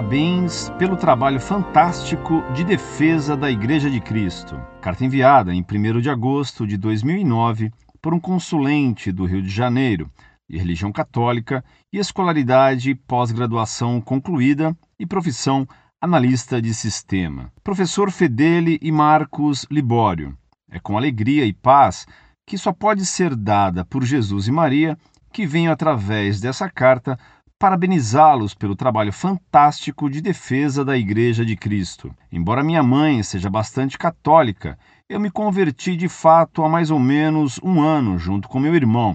parabéns pelo trabalho fantástico de defesa da Igreja de Cristo. Carta enviada em 1 de agosto de 2009 por um consulente do Rio de Janeiro, de religião católica e escolaridade pós-graduação concluída e profissão analista de sistema. Professor Fedele e Marcos Libório. É com alegria e paz que só pode ser dada por Jesus e Maria que venho através dessa carta parabenizá-los pelo trabalho fantástico de defesa da Igreja de Cristo. Embora minha mãe seja bastante católica, eu me converti de fato há mais ou menos um ano junto com meu irmão.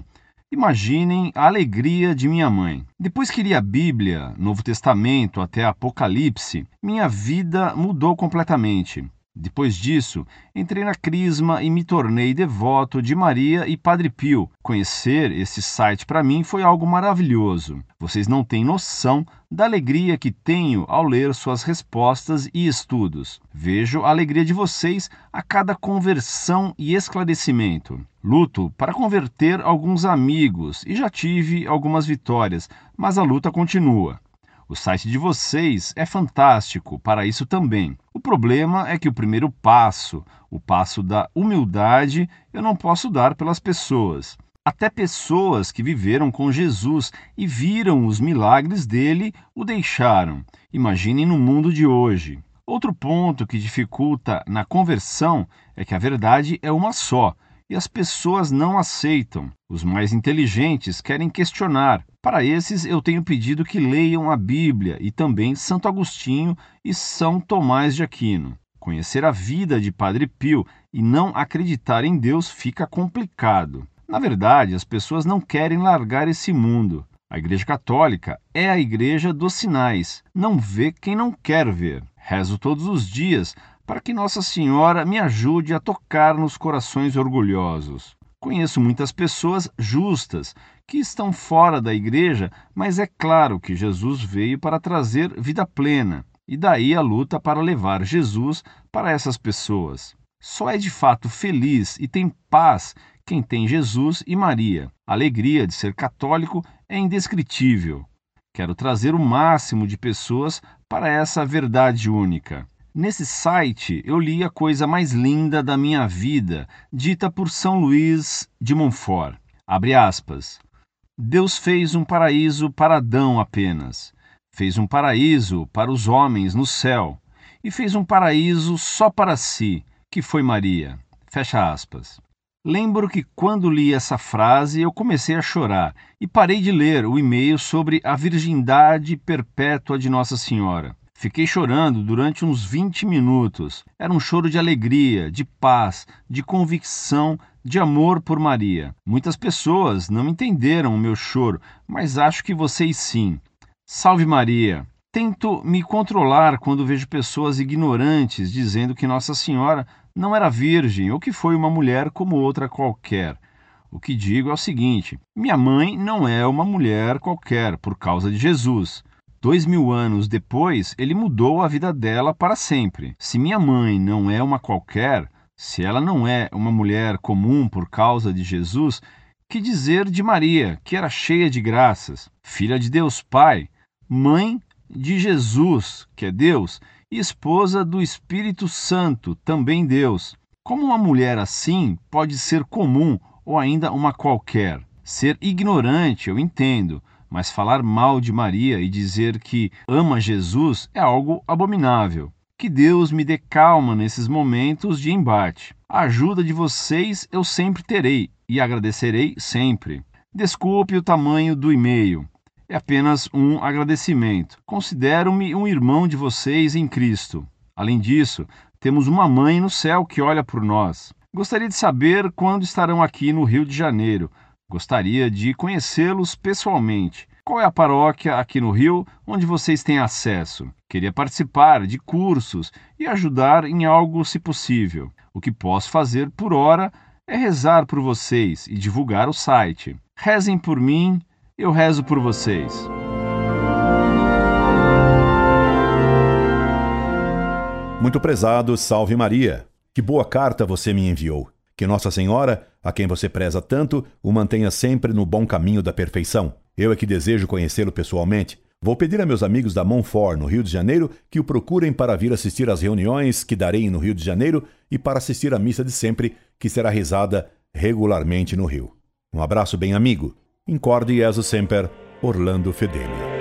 Imaginem a alegria de minha mãe. Depois que li a Bíblia, Novo Testamento até Apocalipse, minha vida mudou completamente. Depois disso, entrei na Crisma e me tornei devoto de Maria e Padre Pio. Conhecer esse site para mim foi algo maravilhoso. Vocês não têm noção da alegria que tenho ao ler suas respostas e estudos. Vejo a alegria de vocês a cada conversão e esclarecimento. Luto para converter alguns amigos e já tive algumas vitórias, mas a luta continua. O site de vocês é fantástico para isso também. O problema é que o primeiro passo, o passo da humildade, eu não posso dar pelas pessoas. Até pessoas que viveram com Jesus e viram os milagres dele o deixaram. Imaginem no mundo de hoje. Outro ponto que dificulta na conversão é que a verdade é uma só e as pessoas não aceitam. Os mais inteligentes querem questionar. Para esses, eu tenho pedido que leiam a Bíblia e também Santo Agostinho e São Tomás de Aquino. Conhecer a vida de Padre Pio e não acreditar em Deus fica complicado. Na verdade, as pessoas não querem largar esse mundo. A Igreja Católica é a igreja dos sinais. Não vê quem não quer ver. Rezo todos os dias para que Nossa Senhora me ajude a tocar nos corações orgulhosos. Conheço muitas pessoas justas que estão fora da igreja, mas é claro que Jesus veio para trazer vida plena, e daí a luta para levar Jesus para essas pessoas. Só é de fato feliz e tem paz quem tem Jesus e Maria. A alegria de ser católico é indescritível. Quero trazer o máximo de pessoas para essa verdade única. Nesse site eu li a coisa mais linda da minha vida, dita por São Luís de Montfort. Abre aspas. Deus fez um paraíso para Adão apenas. Fez um paraíso para os homens no céu. E fez um paraíso só para si, que foi Maria. Fecha aspas. Lembro que quando li essa frase eu comecei a chorar e parei de ler o e-mail sobre a virgindade perpétua de Nossa Senhora. Fiquei chorando durante uns 20 minutos. Era um choro de alegria, de paz, de convicção, de amor por Maria. Muitas pessoas não entenderam o meu choro, mas acho que vocês sim. Salve Maria! Tento me controlar quando vejo pessoas ignorantes dizendo que Nossa Senhora não era virgem ou que foi uma mulher como outra qualquer. O que digo é o seguinte: minha mãe não é uma mulher qualquer por causa de Jesus. Dois mil anos depois, ele mudou a vida dela para sempre. Se minha mãe não é uma qualquer, se ela não é uma mulher comum por causa de Jesus, que dizer de Maria, que era cheia de graças, filha de Deus Pai, mãe de Jesus, que é Deus, e esposa do Espírito Santo, também Deus. Como uma mulher assim pode ser comum ou ainda uma qualquer? Ser ignorante, eu entendo, mas falar mal de Maria e dizer que ama Jesus é algo abominável. Que Deus me dê calma nesses momentos de embate. A ajuda de vocês eu sempre terei e agradecerei sempre. Desculpe o tamanho do e-mail. É apenas um agradecimento. Considero-me um irmão de vocês em Cristo. Além disso, temos uma mãe no céu que olha por nós. Gostaria de saber quando estarão aqui no Rio de Janeiro Gostaria de conhecê-los pessoalmente. Qual é a paróquia aqui no Rio onde vocês têm acesso? Queria participar de cursos e ajudar em algo, se possível. O que posso fazer por hora é rezar por vocês e divulgar o site. Rezem por mim, eu rezo por vocês. Muito prezado, salve Maria. Que boa carta você me enviou. Que Nossa Senhora, a quem você preza tanto, o mantenha sempre no bom caminho da perfeição. Eu é que desejo conhecê-lo pessoalmente. Vou pedir a meus amigos da Monfort, no Rio de Janeiro, que o procurem para vir assistir às reuniões que darei no Rio de Janeiro e para assistir à missa de sempre, que será rezada regularmente no Rio. Um abraço bem amigo. Incorde Jesus Semper, Orlando Fedeli.